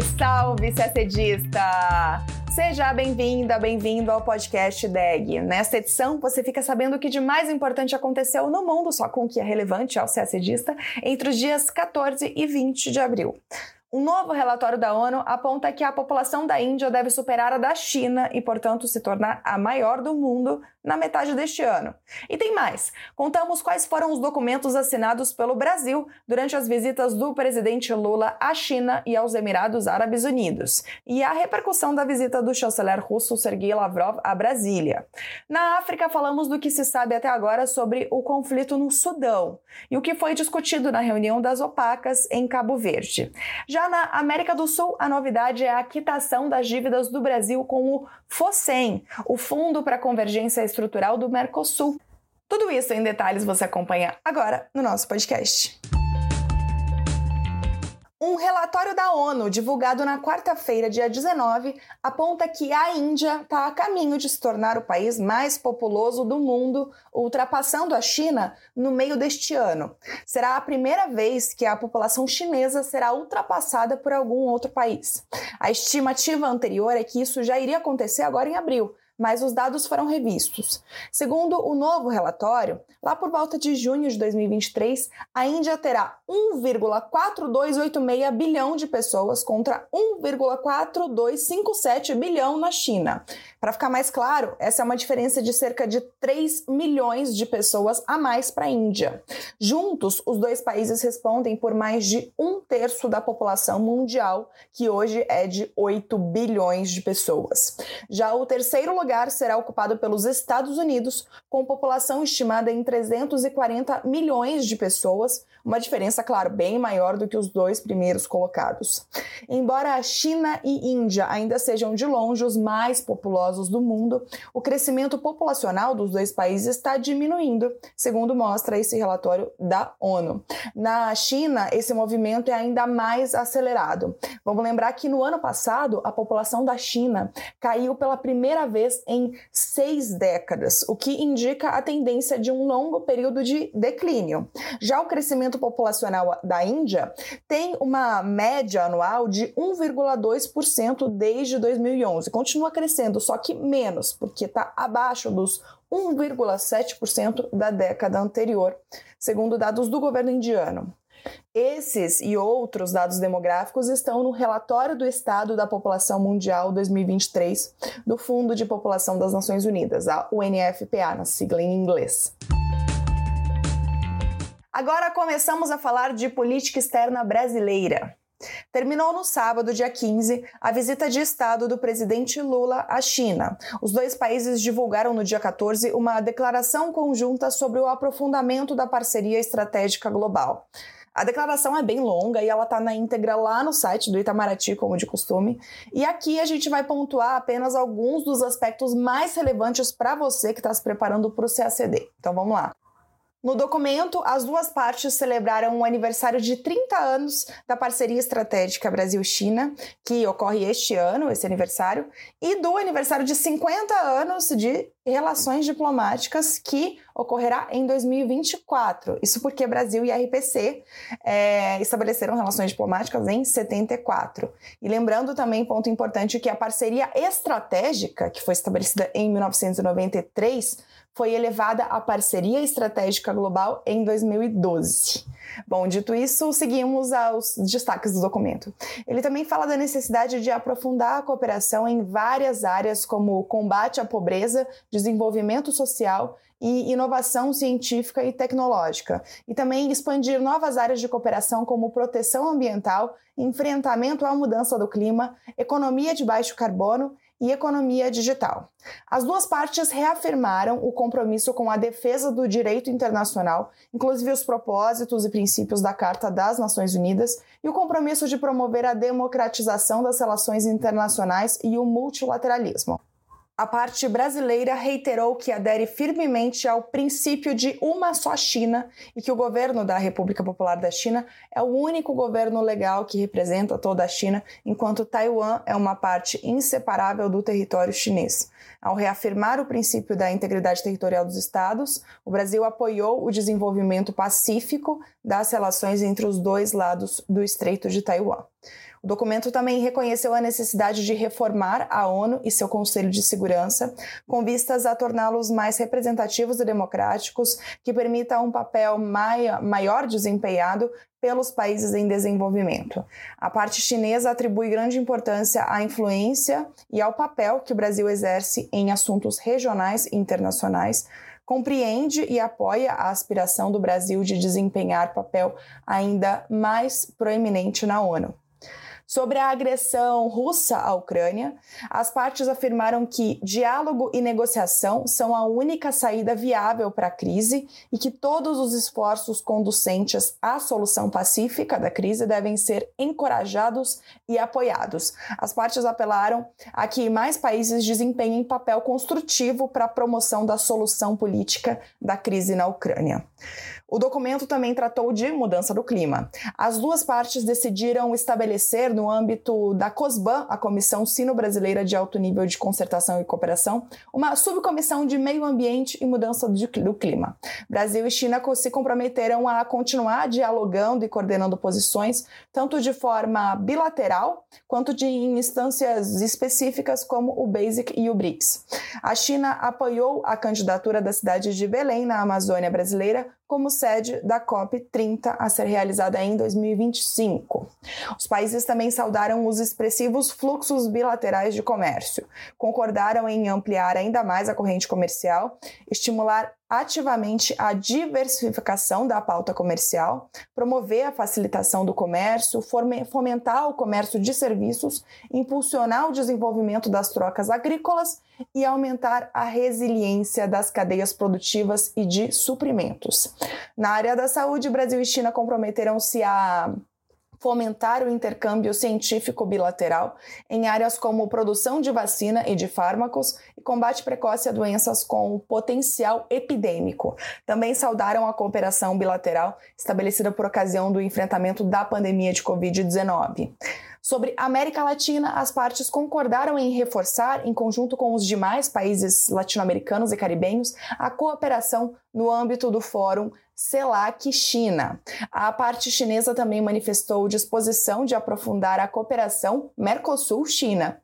Salve, salve! Seja bem-vinda, bem-vindo ao podcast DEG. Nesta edição, você fica sabendo o que de mais importante aconteceu no mundo, só com o que é relevante ao CACDista, entre os dias 14 e 20 de abril. Um novo relatório da ONU aponta que a população da Índia deve superar a da China e, portanto, se tornar a maior do mundo na metade deste ano. E tem mais: contamos quais foram os documentos assinados pelo Brasil durante as visitas do presidente Lula à China e aos Emirados Árabes Unidos, e a repercussão da visita do chanceler russo Sergei Lavrov a Brasília. Na África, falamos do que se sabe até agora sobre o conflito no Sudão e o que foi discutido na reunião das opacas em Cabo Verde. Na América do Sul, a novidade é a quitação das dívidas do Brasil com o FOSEM, o Fundo para a Convergência estrutural do Mercosul. Tudo isso em detalhes você acompanha agora no nosso podcast. Um relatório da ONU, divulgado na quarta-feira, dia 19, aponta que a Índia está a caminho de se tornar o país mais populoso do mundo, ultrapassando a China no meio deste ano. Será a primeira vez que a população chinesa será ultrapassada por algum outro país. A estimativa anterior é que isso já iria acontecer agora em abril, mas os dados foram revistos. Segundo o novo relatório, lá por volta de junho de 2023, a Índia terá 1,4286 bilhão de pessoas contra 1,4257 bilhão na China. Para ficar mais claro, essa é uma diferença de cerca de 3 milhões de pessoas a mais para a Índia. Juntos, os dois países respondem por mais de um terço da população mundial, que hoje é de 8 bilhões de pessoas. Já o terceiro lugar será ocupado pelos Estados Unidos, com população estimada em 340 milhões de pessoas, uma diferença, claro, bem maior do que os dois primeiros colocados. Embora a China e Índia ainda sejam de longe os mais populosos do mundo, o crescimento populacional dos dois países está diminuindo, segundo mostra esse relatório da ONU. Na China, esse movimento é ainda mais acelerado. Vamos lembrar que no ano passado, a população da China caiu pela primeira vez em seis décadas, o que indica a tendência de um longo período de declínio. Já o crescimento populacional da Índia tem uma média anual de 1,2% desde 2011. Continua crescendo, só que menos, porque está abaixo dos 1,7% da década anterior, segundo dados do governo indiano. Esses e outros dados demográficos estão no relatório do Estado da População Mundial 2023 do Fundo de População das Nações Unidas, a UNFPA, na sigla em inglês. Agora começamos a falar de política externa brasileira. Terminou no sábado, dia 15, a visita de Estado do presidente Lula à China. Os dois países divulgaram no dia 14 uma declaração conjunta sobre o aprofundamento da parceria estratégica global. A declaração é bem longa e ela está na íntegra lá no site do Itamaraty, como de costume. E aqui a gente vai pontuar apenas alguns dos aspectos mais relevantes para você que está se preparando para o CACD. Então vamos lá. No documento, as duas partes celebraram o aniversário de 30 anos da parceria estratégica Brasil-China, que ocorre este ano, esse aniversário, e do aniversário de 50 anos de relações diplomáticas, que ocorrerá em 2024. Isso porque Brasil e RPC é, estabeleceram relações diplomáticas em 74. E lembrando também, ponto importante, que a parceria estratégica, que foi estabelecida em 1993, foi elevada à parceria estratégica global em 2012. Bom, dito isso, seguimos aos destaques do documento. Ele também fala da necessidade de aprofundar a cooperação em várias áreas, como combate à pobreza, desenvolvimento social e inovação científica e tecnológica, e também expandir novas áreas de cooperação como proteção ambiental, enfrentamento à mudança do clima, economia de baixo carbono e economia digital. As duas partes reafirmaram o compromisso com a defesa do direito internacional, inclusive os propósitos e princípios da Carta das Nações Unidas, e o compromisso de promover a democratização das relações internacionais e o multilateralismo. A parte brasileira reiterou que adere firmemente ao princípio de uma só China e que o governo da República Popular da China é o único governo legal que representa toda a China, enquanto Taiwan é uma parte inseparável do território chinês. Ao reafirmar o princípio da integridade territorial dos Estados, o Brasil apoiou o desenvolvimento pacífico das relações entre os dois lados do Estreito de Taiwan. O documento também reconheceu a necessidade de reformar a ONU e seu Conselho de Segurança, com vistas a torná-los mais representativos e democráticos, que permita um papel maior desempenhado pelos países em desenvolvimento. A parte chinesa atribui grande importância à influência e ao papel que o Brasil exerce em assuntos regionais e internacionais, compreende e apoia a aspiração do Brasil de desempenhar papel ainda mais proeminente na ONU. Sobre a agressão russa à Ucrânia, as partes afirmaram que diálogo e negociação são a única saída viável para a crise e que todos os esforços conducentes à solução pacífica da crise devem ser encorajados e apoiados. As partes apelaram a que mais países desempenhem papel construtivo para a promoção da solução política da crise na Ucrânia. O documento também tratou de mudança do clima. As duas partes decidiram estabelecer, no âmbito da COSBAN, a Comissão Sino-Brasileira de Alto Nível de Concertação e Cooperação, uma subcomissão de meio ambiente e mudança do clima. Brasil e China se comprometeram a continuar dialogando e coordenando posições, tanto de forma bilateral quanto de em instâncias específicas como o BASIC e o BRICS. A China apoiou a candidatura da cidade de Belém, na Amazônia brasileira, como sede da COP30 a ser realizada em 2025. Os países também saudaram os expressivos fluxos bilaterais de comércio, concordaram em ampliar ainda mais a corrente comercial, estimular ativamente a diversificação da pauta comercial, promover a facilitação do comércio, fomentar o comércio de serviços, impulsionar o desenvolvimento das trocas agrícolas e aumentar a resiliência das cadeias produtivas e de suprimentos. Na área da saúde, Brasil e China comprometeram-se a fomentar o intercâmbio científico bilateral em áreas como produção de vacina e de fármacos e combate precoce a doenças com potencial epidêmico. Também saudaram a cooperação bilateral estabelecida por ocasião do enfrentamento da pandemia de Covid-19. Sobre América Latina, as partes concordaram em reforçar, em conjunto com os demais países latino-americanos e caribenhos, a cooperação no âmbito do Fórum CELAC China. A parte chinesa também manifestou disposição de aprofundar a cooperação Mercosul-China.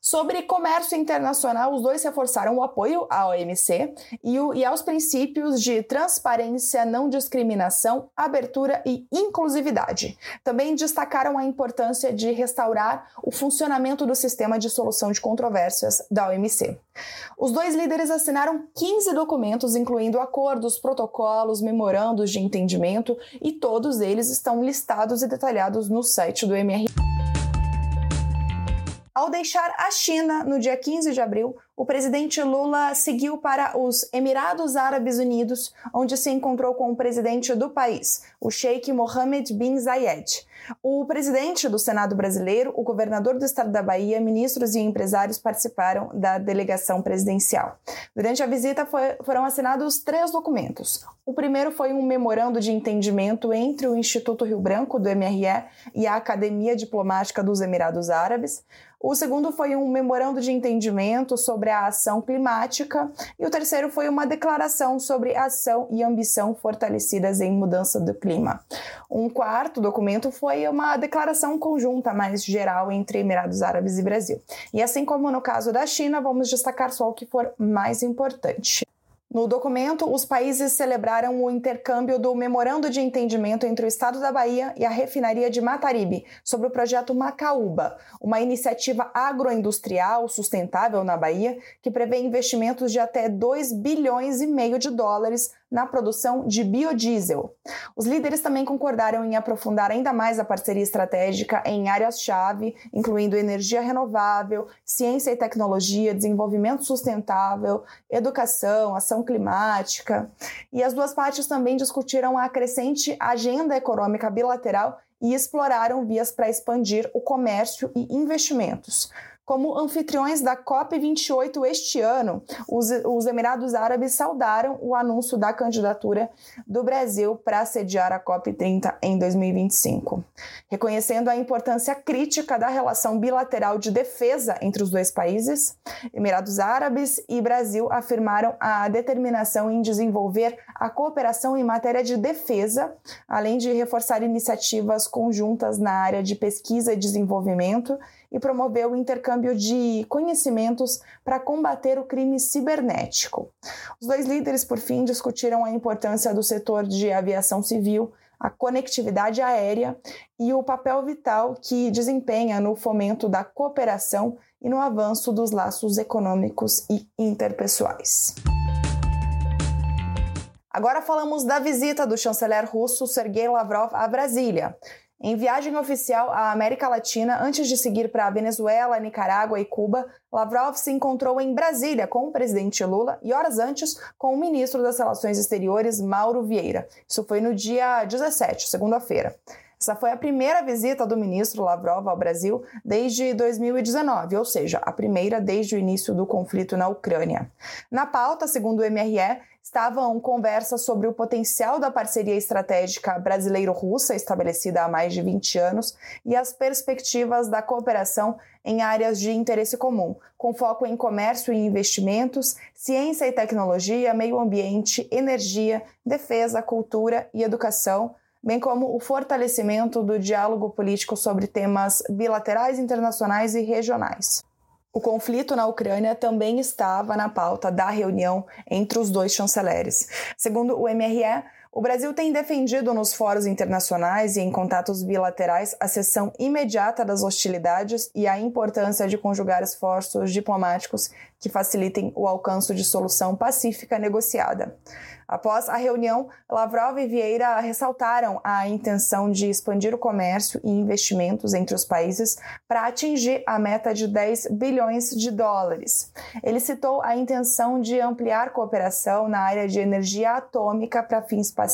Sobre comércio internacional, os dois reforçaram o apoio à OMC e, o, e aos princípios de transparência, não discriminação, abertura e inclusividade. Também destacaram a importância de restaurar o funcionamento do sistema de solução de controvérsias da OMC. Os dois líderes assinaram 15 documentos, incluindo acordos, protocolos, memorandos de entendimento, e todos eles estão listados e detalhados no site do MRI. Ao deixar a China no dia 15 de abril, o presidente Lula seguiu para os Emirados Árabes Unidos, onde se encontrou com o presidente do país, o Sheikh Mohammed bin Zayed. O presidente do Senado brasileiro, o governador do estado da Bahia, ministros e empresários participaram da delegação presidencial. Durante a visita foi, foram assinados três documentos. O primeiro foi um memorando de entendimento entre o Instituto Rio Branco, do MRE, e a Academia Diplomática dos Emirados Árabes. O segundo foi um memorando de entendimento sobre a ação climática. E o terceiro foi uma declaração sobre ação e ambição fortalecidas em mudança do clima. Um quarto documento foi uma declaração conjunta mais geral entre Emirados Árabes e Brasil. E assim como no caso da China, vamos destacar só o que for mais importante. No documento, os países celebraram o intercâmbio do Memorando de Entendimento entre o Estado da Bahia e a refinaria de Mataribe sobre o projeto Macaúba, uma iniciativa agroindustrial sustentável na Bahia que prevê investimentos de até 2 bilhões e meio de dólares na produção de biodiesel. Os líderes também concordaram em aprofundar ainda mais a parceria estratégica em áreas-chave, incluindo energia renovável, ciência e tecnologia, desenvolvimento sustentável, educação, ação climática. E as duas partes também discutiram a crescente agenda econômica bilateral e exploraram vias para expandir o comércio e investimentos. Como anfitriões da COP28 este ano, os, os Emirados Árabes saudaram o anúncio da candidatura do Brasil para sediar a COP30 em 2025. Reconhecendo a importância crítica da relação bilateral de defesa entre os dois países, Emirados Árabes e Brasil afirmaram a determinação em desenvolver a cooperação em matéria de defesa, além de reforçar iniciativas conjuntas na área de pesquisa e desenvolvimento e promover o intercâmbio de conhecimentos para combater o crime cibernético. Os dois líderes, por fim, discutiram a importância do setor de aviação civil, a conectividade aérea e o papel vital que desempenha no fomento da cooperação e no avanço dos laços econômicos e interpessoais. Agora falamos da visita do chanceler russo Sergei Lavrov a Brasília. Em viagem oficial à América Latina, antes de seguir para Venezuela, Nicarágua e Cuba, Lavrov se encontrou em Brasília com o presidente Lula e horas antes com o ministro das Relações Exteriores, Mauro Vieira. Isso foi no dia 17, segunda-feira. Essa foi a primeira visita do ministro Lavrov ao Brasil desde 2019, ou seja, a primeira desde o início do conflito na Ucrânia. Na pauta, segundo o MRE, estavam conversas sobre o potencial da parceria estratégica brasileiro-russa, estabelecida há mais de 20 anos, e as perspectivas da cooperação em áreas de interesse comum, com foco em comércio e investimentos, ciência e tecnologia, meio ambiente, energia, defesa, cultura e educação bem como o fortalecimento do diálogo político sobre temas bilaterais, internacionais e regionais. O conflito na Ucrânia também estava na pauta da reunião entre os dois chanceleres. Segundo o MRE, o Brasil tem defendido nos fóruns internacionais e em contatos bilaterais a cessão imediata das hostilidades e a importância de conjugar esforços diplomáticos que facilitem o alcance de solução pacífica negociada. Após a reunião, Lavrov e Vieira ressaltaram a intenção de expandir o comércio e investimentos entre os países para atingir a meta de 10 bilhões de dólares. Ele citou a intenção de ampliar cooperação na área de energia atômica para fins pacíficos,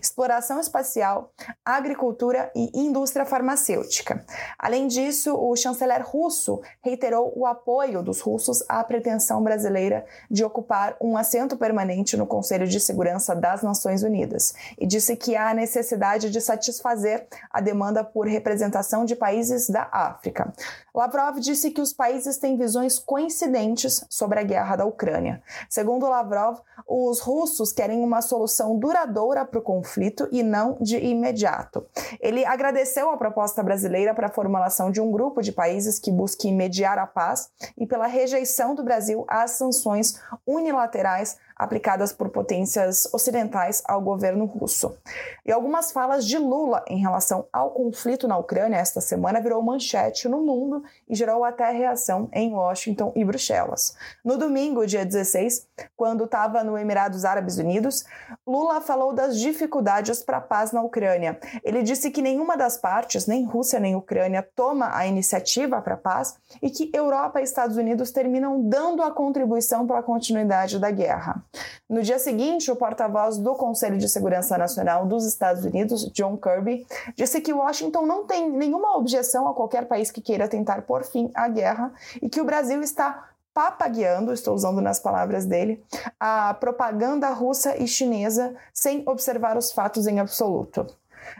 exploração espacial, agricultura e indústria farmacêutica. Além disso, o chanceler russo reiterou o apoio dos russos à pretensão brasileira de ocupar um assento permanente no Conselho de Segurança das Nações Unidas e disse que há necessidade de satisfazer a demanda por representação de países da África. Lavrov disse que os países têm visões coincidentes sobre a guerra da Ucrânia. Segundo Lavrov, os russos querem uma solução duradoura para o conflito e não de imediato. Ele agradeceu a proposta brasileira para a formulação de um grupo de países que busque mediar a paz e pela rejeição do Brasil às sanções unilaterais aplicadas por potências ocidentais ao governo russo. E algumas falas de Lula em relação ao conflito na Ucrânia esta semana virou manchete no mundo e gerou até reação em Washington e Bruxelas. No domingo, dia 16, quando estava no Emirados Árabes Unidos, Lula falou das dificuldades para a paz na Ucrânia. Ele disse que nenhuma das partes, nem Rússia nem Ucrânia, toma a iniciativa para a paz e que Europa e Estados Unidos terminam dando a contribuição para a continuidade da guerra. No dia seguinte, o porta-voz do Conselho de Segurança Nacional dos Estados Unidos, John Kirby, disse que Washington não tem nenhuma objeção a qualquer país que queira tentar pôr fim à guerra e que o Brasil está papagueando, estou usando nas palavras dele, a propaganda russa e chinesa sem observar os fatos em absoluto.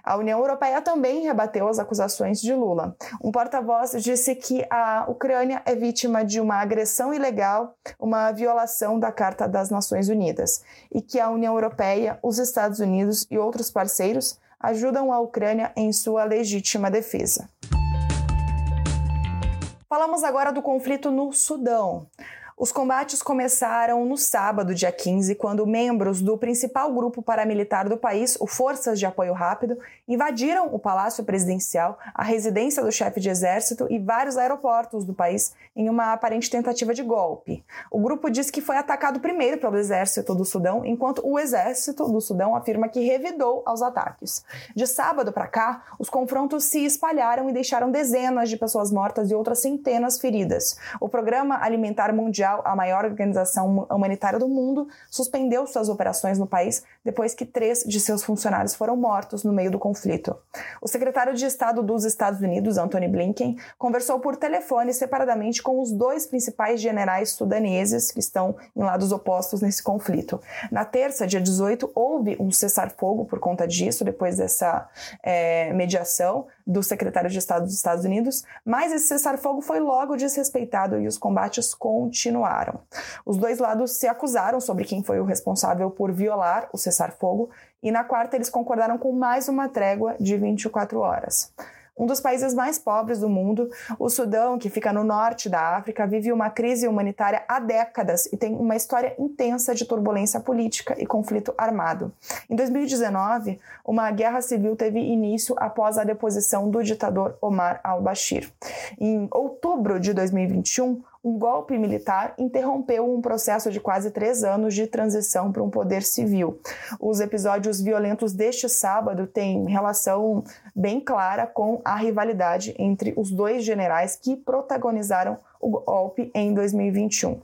A União Europeia também rebateu as acusações de Lula. Um porta-voz disse que a Ucrânia é vítima de uma agressão ilegal, uma violação da Carta das Nações Unidas, e que a União Europeia, os Estados Unidos e outros parceiros ajudam a Ucrânia em sua legítima defesa. Falamos agora do conflito no Sudão. Os combates começaram no sábado, dia 15, quando membros do principal grupo paramilitar do país, o Forças de Apoio Rápido, invadiram o Palácio Presidencial, a residência do chefe de exército e vários aeroportos do país em uma aparente tentativa de golpe. O grupo diz que foi atacado primeiro pelo exército do Sudão, enquanto o exército do Sudão afirma que revidou aos ataques. De sábado para cá, os confrontos se espalharam e deixaram dezenas de pessoas mortas e outras centenas feridas. O Programa Alimentar Mundial Mundial, a maior organização humanitária do mundo, suspendeu suas operações no país depois que três de seus funcionários foram mortos no meio do conflito. O secretário de Estado dos Estados Unidos, Antony Blinken, conversou por telefone separadamente com os dois principais generais sudaneses que estão em lados opostos nesse conflito. Na terça, dia 18, houve um cessar-fogo por conta disso, depois dessa é, mediação do secretário de Estado dos Estados Unidos, mas esse cessar-fogo foi logo desrespeitado e os combates continuaram. Os dois lados se acusaram sobre quem foi o responsável por violar o cessar-fogo e na quarta eles concordaram com mais uma trégua de 24 horas. Um dos países mais pobres do mundo, o Sudão, que fica no norte da África, vive uma crise humanitária há décadas e tem uma história intensa de turbulência política e conflito armado. Em 2019, uma guerra civil teve início após a deposição do ditador Omar al-Bashir. Em outubro de 2021, um golpe militar interrompeu um processo de quase três anos de transição para um poder civil. Os episódios violentos deste sábado têm relação bem clara com a rivalidade entre os dois generais que protagonizaram o golpe em 2021.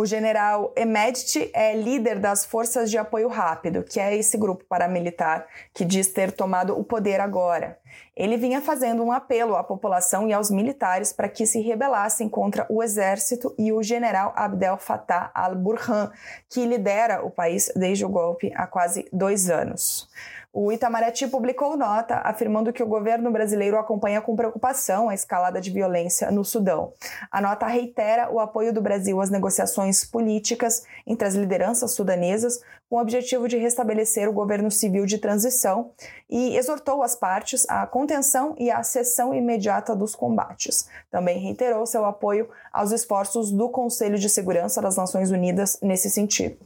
O general Emedti é líder das Forças de Apoio Rápido, que é esse grupo paramilitar que diz ter tomado o poder agora. Ele vinha fazendo um apelo à população e aos militares para que se rebelassem contra o exército e o general Abdel Fattah al-Burhan, que lidera o país desde o golpe há quase dois anos. O Itamaraty publicou nota afirmando que o governo brasileiro acompanha com preocupação a escalada de violência no Sudão. A nota reitera o apoio do Brasil às negociações políticas entre as lideranças sudanesas com o objetivo de restabelecer o governo civil de transição e exortou as partes à contenção e à cessão imediata dos combates. Também reiterou seu apoio aos esforços do Conselho de Segurança das Nações Unidas nesse sentido.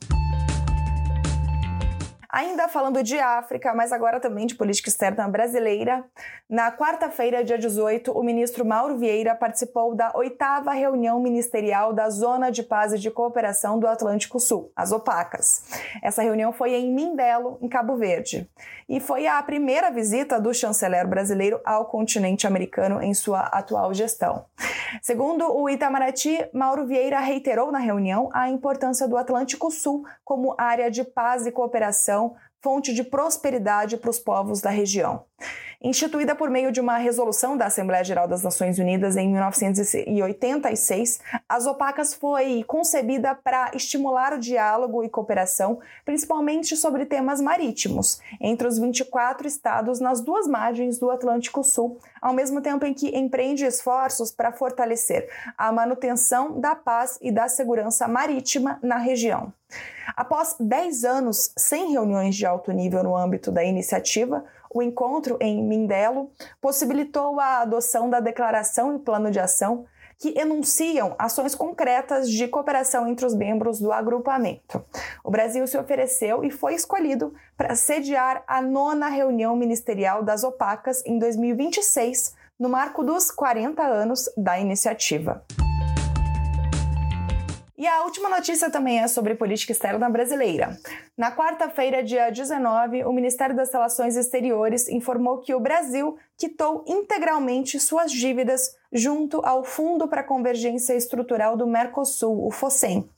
Ainda falando de África, mas agora também de política externa brasileira, na quarta-feira, dia 18, o ministro Mauro Vieira participou da oitava reunião ministerial da Zona de Paz e de Cooperação do Atlântico Sul, as OPACAS. Essa reunião foi em Mindelo, em Cabo Verde, e foi a primeira visita do chanceler brasileiro ao continente americano em sua atual gestão. Segundo o Itamaraty, Mauro Vieira reiterou na reunião a importância do Atlântico Sul como área de paz e cooperação, fonte de prosperidade para os povos da região. Instituída por meio de uma resolução da Assembleia Geral das Nações Unidas em 1986, as OPACAS foi concebida para estimular o diálogo e cooperação, principalmente sobre temas marítimos, entre os 24 estados nas duas margens do Atlântico Sul, ao mesmo tempo em que empreende esforços para fortalecer a manutenção da paz e da segurança marítima na região. Após 10 anos sem reuniões de alto nível no âmbito da iniciativa, o encontro em Mindelo possibilitou a adoção da declaração e plano de ação que enunciam ações concretas de cooperação entre os membros do agrupamento. O Brasil se ofereceu e foi escolhido para sediar a nona reunião ministerial das OPACAS em 2026, no marco dos 40 anos da iniciativa. E a última notícia também é sobre política externa brasileira. Na quarta-feira, dia 19, o Ministério das Relações Exteriores informou que o Brasil quitou integralmente suas dívidas junto ao Fundo para Convergência Estrutural do Mercosul, o FOSEM.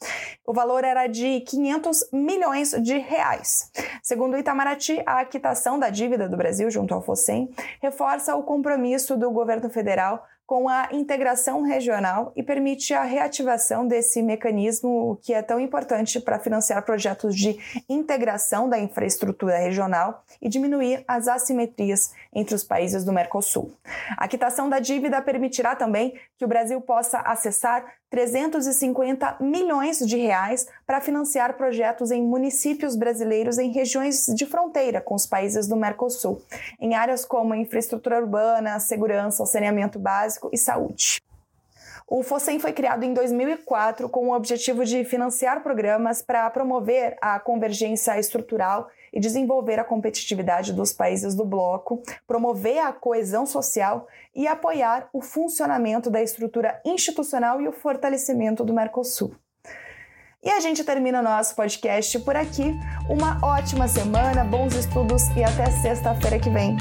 O valor era de 500 milhões de reais. Segundo o Itamaraty, a quitação da dívida do Brasil junto ao FOSEM reforça o compromisso do governo federal com a integração regional e permite a reativação desse mecanismo que é tão importante para financiar projetos de integração da infraestrutura regional e diminuir as assimetrias entre os países do Mercosul. A quitação da dívida permitirá também que o Brasil possa acessar 350 milhões de reais para financiar projetos em municípios brasileiros em regiões de fronteira com os países do Mercosul, em áreas como infraestrutura urbana, segurança, saneamento básico e saúde. O FOSEM foi criado em 2004 com o objetivo de financiar programas para promover a convergência estrutural e desenvolver a competitividade dos países do bloco, promover a coesão social e apoiar o funcionamento da estrutura institucional e o fortalecimento do Mercosul. E a gente termina nosso podcast por aqui. Uma ótima semana, bons estudos e até sexta-feira que vem.